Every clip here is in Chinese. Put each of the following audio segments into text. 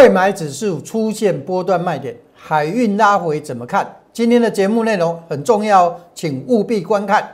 贵买指数出现波段卖点，海运拉回怎么看？今天的节目内容很重要，请务必观看。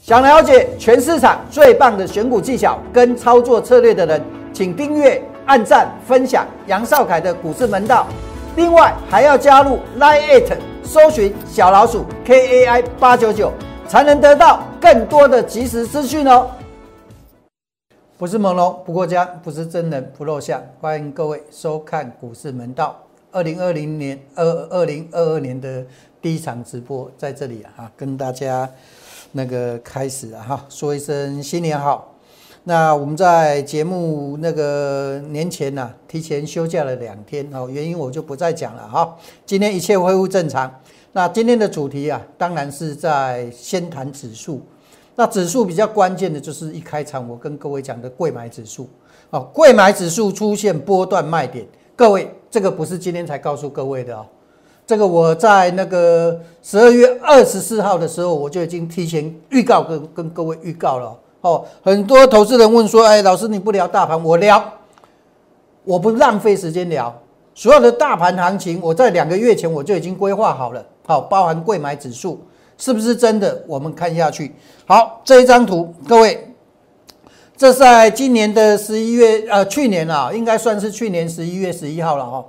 想了解全市场最棒的选股技巧跟操作策略的人，请订阅、按赞、分享杨少凯的股市门道。另外还要加入 Line It，搜寻小老鼠 KAI 八九九，才能得到更多的即时资讯哦。不是朦胧不过江，不是真人不露相。欢迎各位收看股市门道。二零二零年二二零二二年的第一场直播在这里啊，跟大家。那个开始了哈，说一声新年好。那我们在节目那个年前呢，提前休假了两天哦，原因我就不再讲了哈。今天一切恢复正常。那今天的主题啊，当然是在先谈指数。那指数比较关键的就是一开场我跟各位讲的贵买指数哦，贵买指数出现波段卖点。各位，这个不是今天才告诉各位的哦。这个我在那个十二月二十四号的时候，我就已经提前预告跟跟各位预告了。哦很多投资人问说：“哎，老师你不聊大盘，我聊，我不浪费时间聊所有的大盘行情。我在两个月前我就已经规划好了，好，包含贵买指数是不是真的？我们看下去。好，这一张图，各位，这在今年的十一月，呃，去年啊，应该算是去年十一月十一号了哈。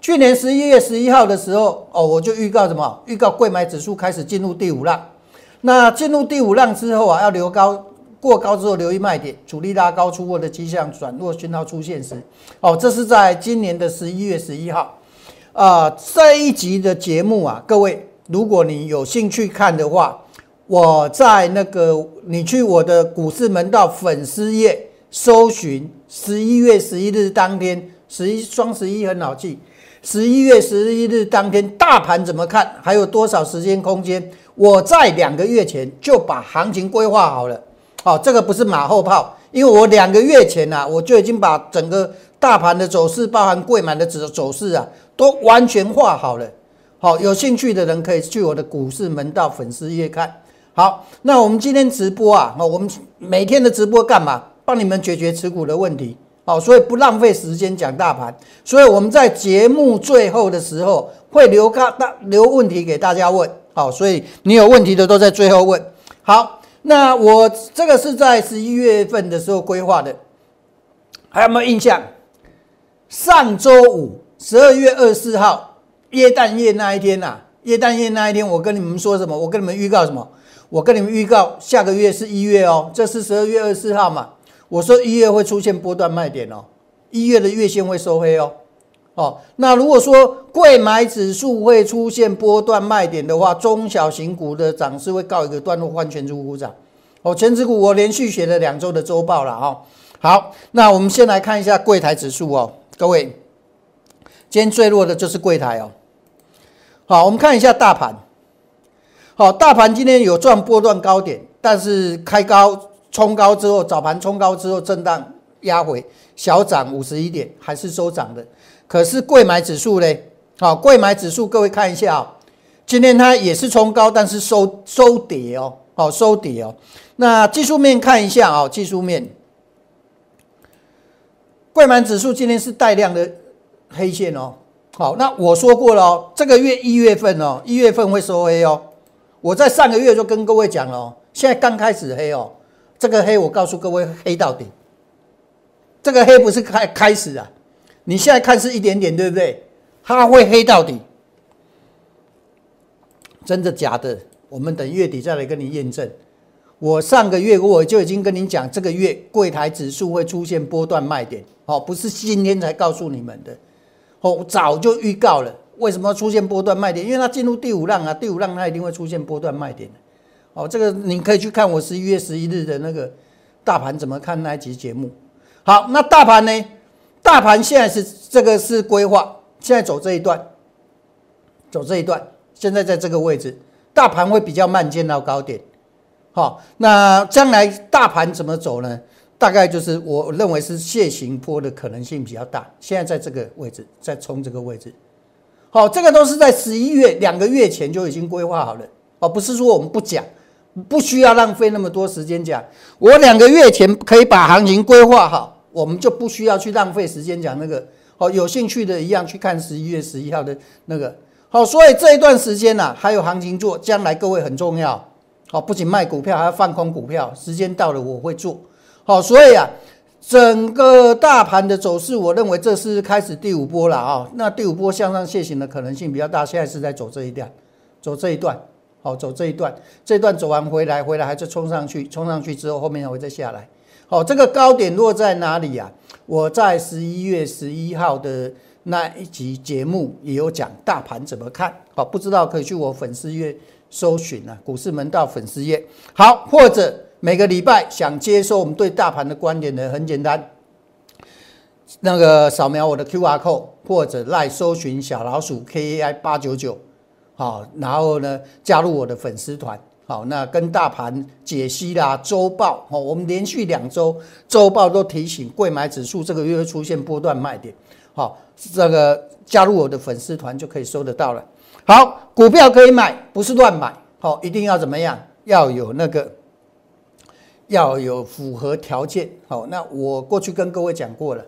去年十一月十一号的时候，哦，我就预告什么？预告贵买指数开始进入第五浪。那进入第五浪之后啊，要留高过高之后留意卖点，主力拉高出货的迹象转弱讯号出现时，哦，这是在今年的十一月十一号。啊，这一集的节目啊，各位，如果你有兴趣看的话，我在那个你去我的股市门道粉丝页搜寻十一月十一日当天，十一双十一很好记。十一月十一日当天，大盘怎么看？还有多少时间空间？我在两个月前就把行情规划好了。好，这个不是马后炮，因为我两个月前啊，我就已经把整个大盘的走势，包含贵满的走走势啊，都完全画好了。好，有兴趣的人可以去我的股市门道粉丝页看。好，那我们今天直播啊，我们每天的直播干嘛？帮你们解决持股的问题。好，所以不浪费时间讲大盘，所以我们在节目最后的时候会留大留问题给大家问。好，所以你有问题的都在最后问。好，那我这个是在十一月份的时候规划的，还有没有印象？上周五十二月二十四号耶诞夜那一天呐，耶诞夜那一天，我跟你们说什么？我跟你们预告什么？我跟你们预告下个月是一月哦，这是十二月二十四号嘛。我说一月会出现波段卖点哦，一月的月线会收黑哦，哦，那如果说贵买指数会出现波段卖点的话，中小型股的涨势会告一个段落，换全指股涨。哦，全指股我连续写了两周的周报了哈。好，那我们先来看一下柜台指数哦，各位，今天最弱的就是柜台哦。好，我们看一下大盘。好，大盘今天有赚波段高点，但是开高。冲高之后，早盘冲高之后震荡压回，小涨五十一点，还是收涨的。可是贵买指数呢？好，贵买指数各位看一下啊，今天它也是冲高，但是收收跌哦，好收跌哦。那技术面看一下啊，技术面，贵买指数今天是带量的黑线哦。好，那我说过了哦，这个月一月份哦，一月份会收黑哦。我在上个月就跟各位讲了，现在刚开始黑哦。这个黑，我告诉各位，黑到底。这个黑不是开开始啊，你现在看是一点点，对不对？它会黑到底，真的假的？我们等月底再来跟你验证。我上个月我就已经跟你讲，这个月柜台指数会出现波段卖点，哦，不是今天才告诉你们的，哦，早就预告了。为什么出现波段卖点？因为它进入第五浪啊，第五浪它一定会出现波段卖点。哦，这个你可以去看我十一月十一日的那个大盘怎么看那一集节目。好，那大盘呢？大盘现在是这个是规划，现在走这一段，走这一段，现在在这个位置，大盘会比较慢见到高点。好，那将来大盘怎么走呢？大概就是我认为是楔形坡的可能性比较大。现在在这个位置，在冲这个位置，好，这个都是在十一月两个月前就已经规划好了哦，不是说我们不讲，不需要浪费那么多时间讲。我两个月前可以把行情规划好，我们就不需要去浪费时间讲那个。好，有兴趣的一样去看十一月十一号的那个。好，所以这一段时间呢，还有行情做，将来各位很重要。好，不仅卖股票，还要放空股票。时间到了，我会做。好，所以啊，整个大盘的走势，我认为这是开始第五波了啊。那第五波向上楔形的可能性比较大，现在是在走这一段，走这一段。好，走这一段，这段走完回来，回来还是冲上去，冲上去之后，后面还会再下来。好，这个高点落在哪里呀？我在十一月十一号的。那一集节目也有讲大盘怎么看，好，不知道可以去我粉丝页搜寻啊，股市门道粉丝页。好，或者每个礼拜想接收我们对大盘的观点的，很简单，那个扫描我的 Q R code，或者来搜寻小老鼠 K A I 八九九，好，然后呢加入我的粉丝团，好，那跟大盘解析啦，周报，哦，我们连续两周周报都提醒，贵买指数这个月会出现波段卖点。好，这个加入我的粉丝团就可以收得到了。好，股票可以买，不是乱买。好，一定要怎么样？要有那个，要有符合条件。好，那我过去跟各位讲过了。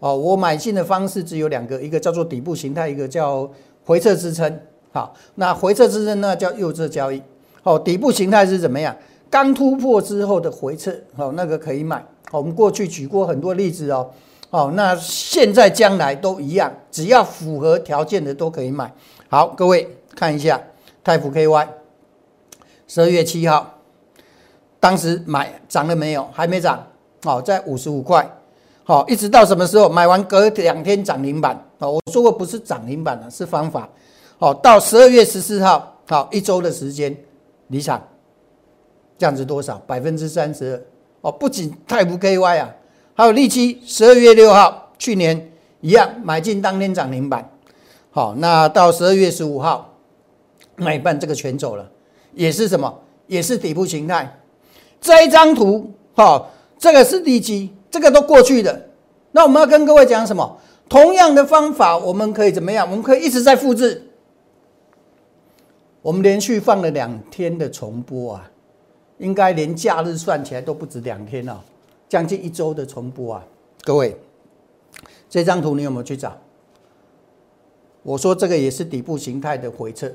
哦，我买进的方式只有两个，一个叫做底部形态，一个叫回撤支撑。好，那回撤支撑呢叫右侧交易。好，底部形态是怎么样？刚突破之后的回撤。好，那个可以买。我们过去举过很多例子哦。哦，那现在将来都一样，只要符合条件的都可以买。好，各位看一下泰福 KY，十二月七号，当时买涨了没有？还没涨。好，在五十五块。好，一直到什么时候？买完隔两天涨停板。哦，我说过不是涨停板了，是方法。好，到十二月十四号，好一周的时间，离场，降值多少？百分之三十二。哦，不仅泰福 KY 啊。还有利基，十二月六号，去年一样买进当天涨停板。好，那到十二月十五号，买半这个全走了，也是什么？也是底部形态。这一张图，好，这个是利基，这个都过去的。那我们要跟各位讲什么？同样的方法，我们可以怎么样？我们可以一直在复制。我们连续放了两天的重播啊，应该连假日算起来都不止两天了。将近一周的重播啊，各位，这张图你有没有去找？我说这个也是底部形态的回撤，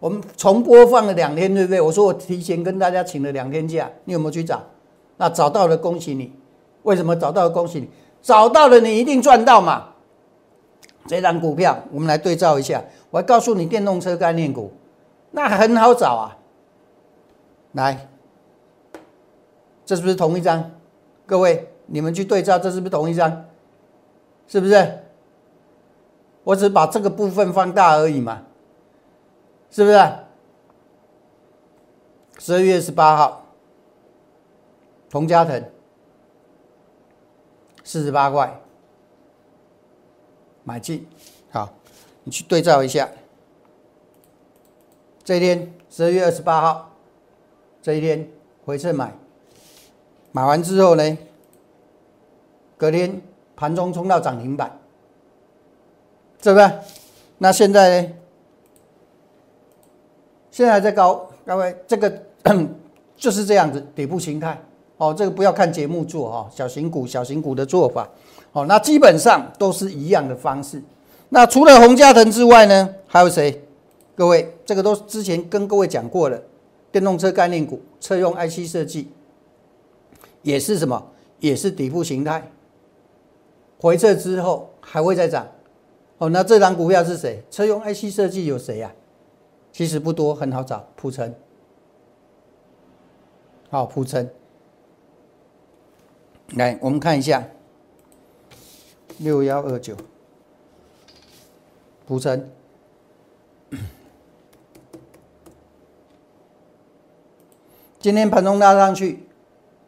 我们重播放了两天，对不对？我说我提前跟大家请了两天假，你有没有去找？那找到了，恭喜你！为什么找到了？恭喜你！找到了，你一定赚到嘛！这张股票，我们来对照一下。我告诉你，电动车概念股，那很好找啊，来。这是不是同一张？各位，你们去对照，这是不是同一张？是不是？我只把这个部分放大而已嘛，是不是？十二月十八号，童家腾四十八块买进，好，你去对照一下。这一天十二月二十八号，这一天回撤买。买完之后呢，隔天盘中冲到涨停板，是不是？那现在呢？现在在高，各位，这个 就是这样子底部形态哦。这个不要看节目做哈，小型股、小型股的做法哦。那基本上都是一样的方式。那除了洪家腾之外呢，还有谁？各位，这个都之前跟各位讲过了，电动车概念股、车用 IC 设计。也是什么？也是底部形态，回撤之后还会再涨。哦，那这张股票是谁？车用 IC 设计有谁呀？其实不多，很好找。普成，好，普成。来，我们看一下，六幺二九，普成，今天盘中拉上去。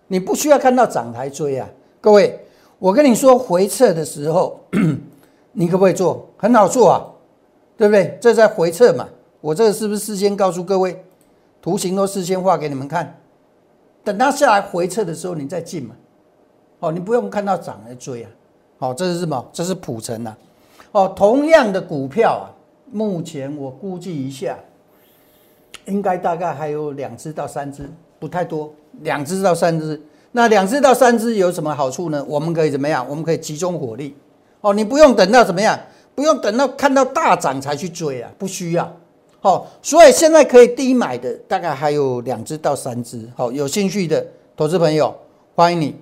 你不需要看到涨台追啊，各位，我跟你说回撤的时候，你可不可以做？很好做啊，对不对？这在回撤嘛，我这个是不是事先告诉各位，图形都事先画给你们看，等它下来回撤的时候你再进嘛，哦，你不用看到涨来追啊。好，这是什么？这是普成啊。哦，同样的股票啊，目前我估计一下，应该大概还有两只到三只，不太多，两只到三只。那两只到三只有什么好处呢？我们可以怎么样？我们可以集中火力。哦，你不用等到怎么样？不用等到看到大涨才去追啊，不需要。好，所以现在可以低买的大概还有两只到三只。好，有兴趣的投资朋友，欢迎你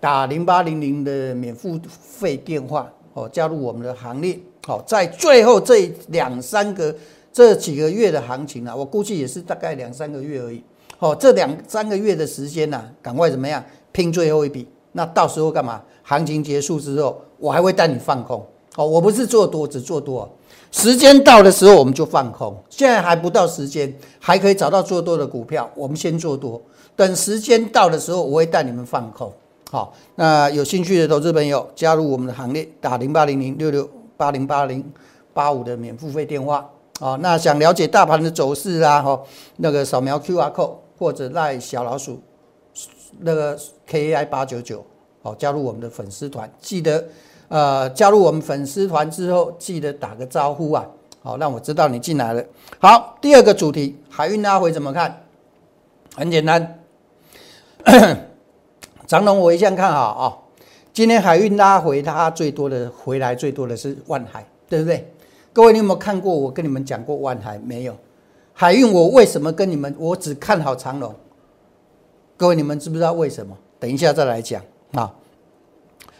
打零八零零的免付费电话哦，加入我们的行列。好，在最后这两三个这几个月的行情啊，我估计也是大概两三个月而已。好，这两三个月的时间呢，赶快怎么样拼最后一笔？那到时候干嘛？行情结束之后，我还会带你放空。哦，我不是做多，只做多。时间到的时候，我们就放空。现在还不到时间，还可以找到做多的股票，我们先做多。等时间到的时候，我会带你们放空。好，那有兴趣的投资朋友加入我们的行列，打零八零零六六八零八零八五的免付费电话。啊，那想了解大盘的走势啊，哈，那个扫描 Q R code 或者赖小老鼠那个 K A I 八九九，好，加入我们的粉丝团，记得。呃，加入我们粉丝团之后，记得打个招呼啊，好，让我知道你进来了。好，第二个主题，海运拉回怎么看？很简单，长龙我一向看好啊。今天海运拉回，它最多的回来最多的是万海，对不对？各位，你有没有看过我跟你们讲过万海？没有。海运我为什么跟你们？我只看好长龙。各位，你们知不知道为什么？等一下再来讲啊。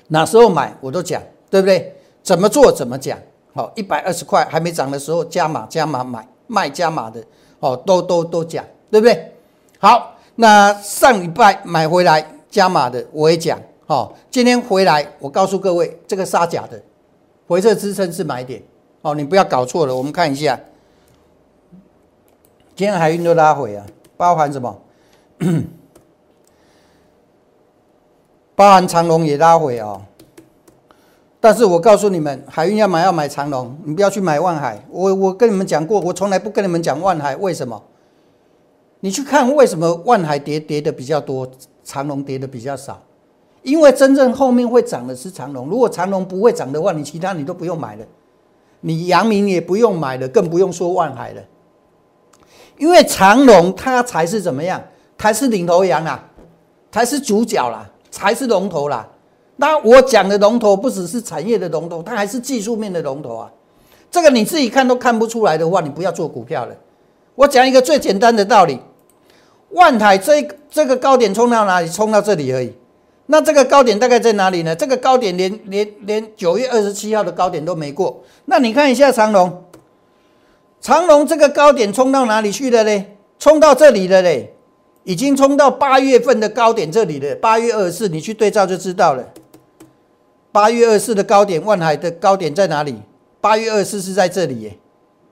哪时候买我都讲，对不对？怎么做怎么讲。好，一百二十块还没涨的时候加码加码买卖加码的，哦，都都都讲，对不对？好，那上礼拜买回来加码的我也讲，好，今天回来我告诉各位，这个杀假的，回撤支撑是买点，哦，你不要搞错了。我们看一下，今天海运都拉回啊，包含什么？包含长龙也拉回哦，但是我告诉你们，海运要买要买长龙，你不要去买万海。我我跟你们讲过，我从来不跟你们讲万海，为什么？你去看为什么万海跌跌的比较多，长龙跌的比较少？因为真正后面会涨的是长龙。如果长龙不会涨的话，你其他你都不用买了，你阳明也不用买了，更不用说万海了。因为长龙它才是怎么样？才是领头羊啊，才是主角啦。才是龙头啦，那我讲的龙头不只是产业的龙头，它还是技术面的龙头啊。这个你自己看都看不出来的话，你不要做股票了。我讲一个最简单的道理：万海这这个高点冲到哪里？冲到这里而已。那这个高点大概在哪里呢？这个高点连连连九月二十七号的高点都没过。那你看一下长隆，长隆这个高点冲到哪里去了嘞？冲到这里了嘞。已经冲到八月份的高点这里了，八月二十四，你去对照就知道了。八月二十四的高点，万海的高点在哪里？八月二十四是在这里耶，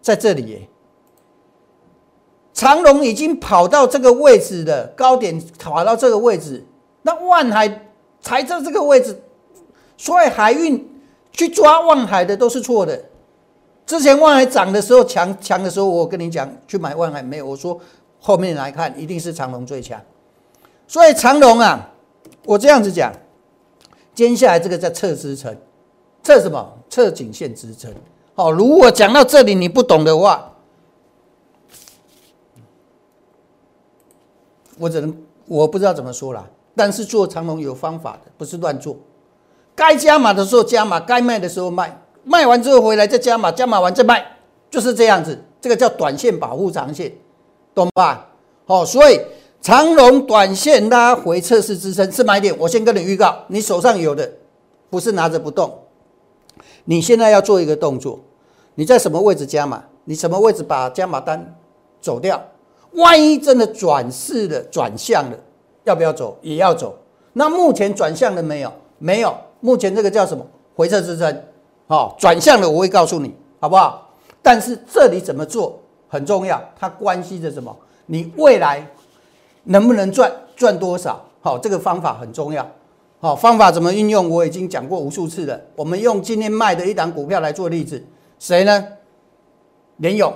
在这里耶。长隆已经跑到这个位置的高点，跑到这个位置，那万海才在这个位置，所以海运去抓万海的都是错的。之前万海涨的时候强强的时候，我跟你讲去买万海没有，我说。后面来看，一定是长隆最强，所以长隆啊，我这样子讲，接下来这个叫测支撑，测什么？测颈线支撑。好，如果讲到这里你不懂的话，我只能我不知道怎么说了。但是做长龙有方法的，不是乱做。该加码的时候加码，该卖的时候卖，卖完之后回来再加码，加码完再卖，就是这样子。这个叫短线保护长线。懂吧？好，所以长龙短线拉回测试支撑是买点。我先跟你预告，你手上有的不是拿着不动，你现在要做一个动作，你在什么位置加码？你什么位置把加码单走掉？万一真的转势的转向了，要不要走？也要走。那目前转向了没有？没有。目前这个叫什么？回撤支撑。好，转向了我会告诉你，好不好？但是这里怎么做？很重要，它关系着什么？你未来能不能赚，赚多少？好，这个方法很重要。好，方法怎么运用？我已经讲过无数次了。我们用今天卖的一档股票来做例子，谁呢？联勇。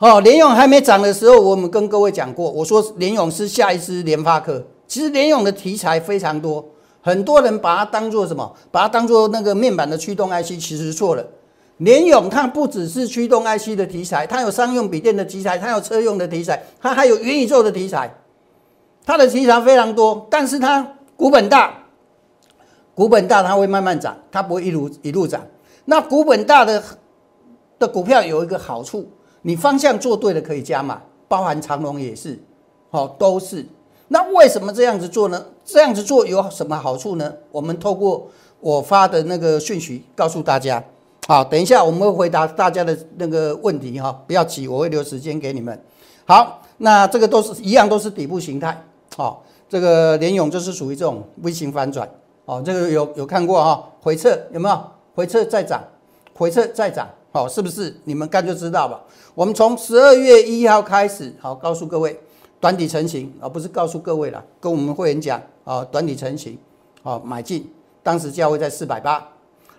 好，联勇还没涨的时候，我们跟各位讲过，我说联勇是下一支联发科，其实联咏的题材非常多，很多人把它当做什么？把它当做那个面板的驱动 IC，其实错了。联咏它不只是驱动 IC 的题材，它有商用笔电的题材，它有车用的题材，它还有元宇宙的题材，它的题材非常多。但是它股本大，股本大它会慢慢涨，它不会一路一路涨。那股本大的的股票有一个好处，你方向做对了可以加码，包含长隆也是，好都是。那为什么这样子做呢？这样子做有什么好处呢？我们透过我发的那个讯息告诉大家。好，等一下我们会回答大家的那个问题哈，不要急，我会留时间给你们。好，那这个都是一样，都是底部形态。好，这个联勇就是属于这种微型反转。哦，这个有有看过哈，回撤有没有？回撤再涨，回撤再涨。好，是不是？你们看就知道吧。我们从十二月一号开始，好，告诉各位短底成型，而不是告诉各位了，跟我们会员讲啊，短底成型，好，买进，当时价位在四百八。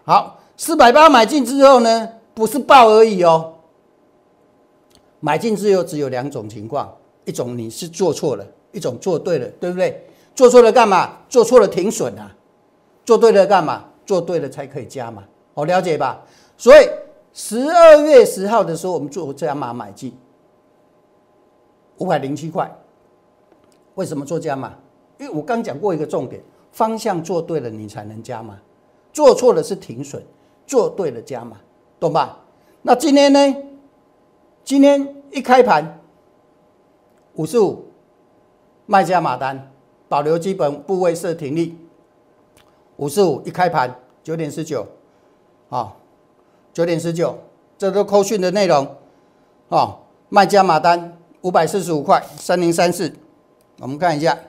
好。四百八买进之后呢，不是爆而已哦。买进之后只有两种情况，一种你是做错了，一种做对了，对不对？做错了干嘛？做错了停损啊。做对了干嘛？做对了才可以加嘛。好了解吧？所以十二月十号的时候，我们做加码买进五百零七块。为什么做加码？因为我刚讲过一个重点，方向做对了，你才能加码。做错了是停损。做对了加码，懂吧？那今天呢？今天一开盘五十五，卖家码单，保留基本部位设停利。五十五一开盘九点十九，啊，九点十九，这都扣讯的内容，哦，卖家码单五百四十五块三零三四，我们看一下。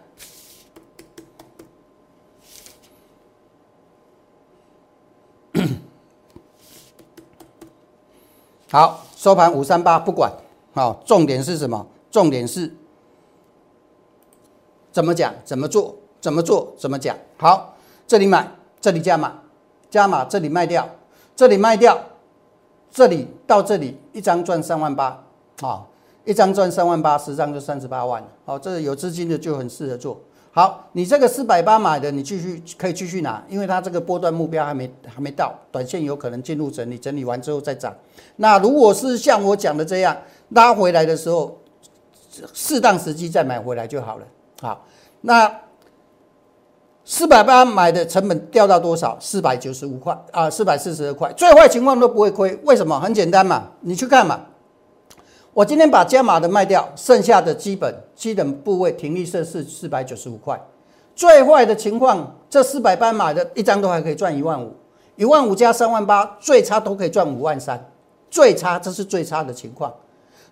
好，收盘五三八不管，好，重点是什么？重点是怎么讲？怎么做？怎么做？怎么讲？好，这里买，这里加码，加码，这里卖掉，这里卖掉，这里到这里一张赚三万八，啊，一张赚三万八，十张就三十八万，好，这个有资金的就很适合做。好，你这个四百八买的，你继续可以继续拿，因为它这个波段目标还没还没到，短线有可能进入整理，整理完之后再涨。那如果是像我讲的这样拉回来的时候，适当时机再买回来就好了。好，那四百八买的成本掉到多少？四百九十五块啊，四百四十二块，最坏情况都不会亏。为什么？很简单嘛，你去看嘛。我今天把加码的卖掉，剩下的基本基本部位停利设是四百九十五块。最坏的情况，这四百八买的一张都还可以赚一万五，一万五加三万八，最差都可以赚五万三。最差这是最差的情况。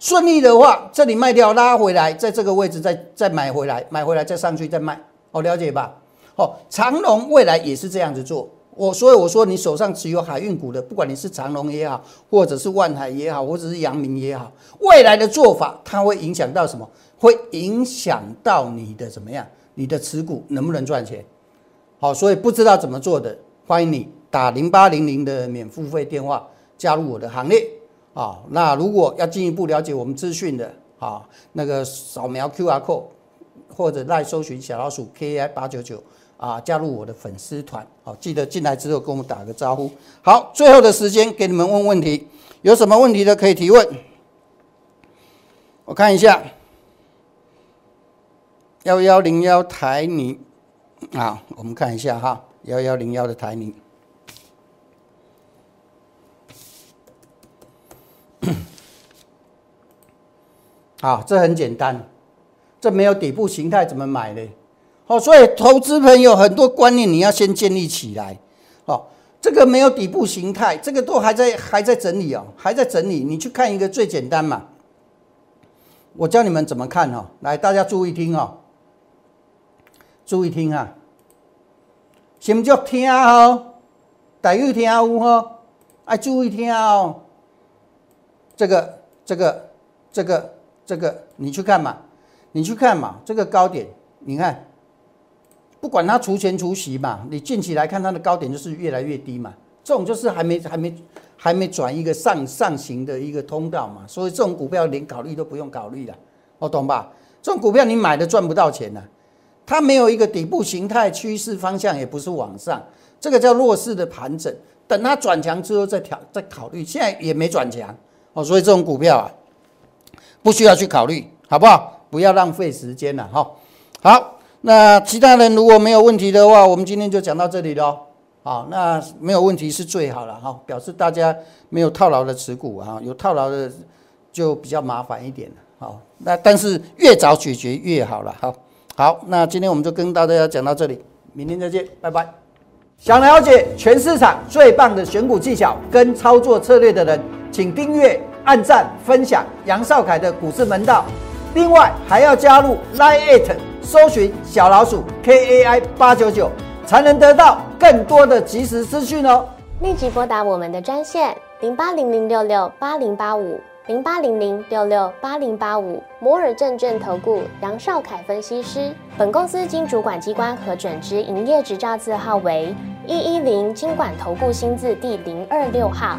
顺利的话，这里卖掉拉回来，在这个位置再再买回来，买回来再上去再卖，好了解吧？哦，长隆未来也是这样子做。我所以我说，你手上持有海运股的，不管你是长隆也好，或者是万海也好，或者是阳明也好，未来的做法它会影响到什么？会影响到你的怎么样？你的持股能不能赚钱？好，所以不知道怎么做的，欢迎你打零八零零的免付费电话加入我的行列啊。那如果要进一步了解我们资讯的啊，那个扫描 Q R code 或者来搜寻小老鼠 K I 八九九。啊，加入我的粉丝团，好，记得进来之后跟我们打个招呼。好，最后的时间给你们问问题，有什么问题的可以提问。我看一下，幺幺零幺台泥，啊，我们看一下哈，幺幺零幺的台泥。好，这很简单，这没有底部形态怎么买呢？哦，所以投资朋友很多观念你要先建立起来。哦，这个没有底部形态，这个都还在还在整理哦，还在整理。你去看一个最简单嘛，我教你们怎么看哈。来，大家注意听哦，注意听啊，先叫听哦，大家听有哈，爱注意听哦。这个这个这个这个，你去看嘛，你去看嘛，这个高点，你看。不管它除权除息嘛，你近期来看它的高点就是越来越低嘛，这种就是还没还没还没转一个上上行的一个通道嘛，所以这种股票连考虑都不用考虑了，我懂吧？这种股票你买的赚不到钱呐，它没有一个底部形态趋势方向，也不是往上，这个叫弱势的盘整。等它转强之后再调再考虑，现在也没转强哦，所以这种股票啊，不需要去考虑，好不好？不要浪费时间了哈。好，那其他人如果没有问题的话，我们今天就讲到这里喽。好，那没有问题是最好了哈，表示大家没有套牢的持股啊，有套牢的就比较麻烦一点了。好，那但是越早解决越好了。好，好，那今天我们就跟大家讲到这里，明天再见，拜拜。想了解全市场最棒的选股技巧跟操作策略的人，请订阅、按赞、分享杨少凯的股市门道。另外还要加入 Line It，搜寻小老鼠 KAI 八九九，才能得到更多的及时资讯哦。立即拨打我们的专线零八零零六六八零八五零八零零六六八零八五摩尔证券投顾杨少凯分析师。本公司经主管机关核准之营业执照字号为一一零金管投顾新字第零二六号。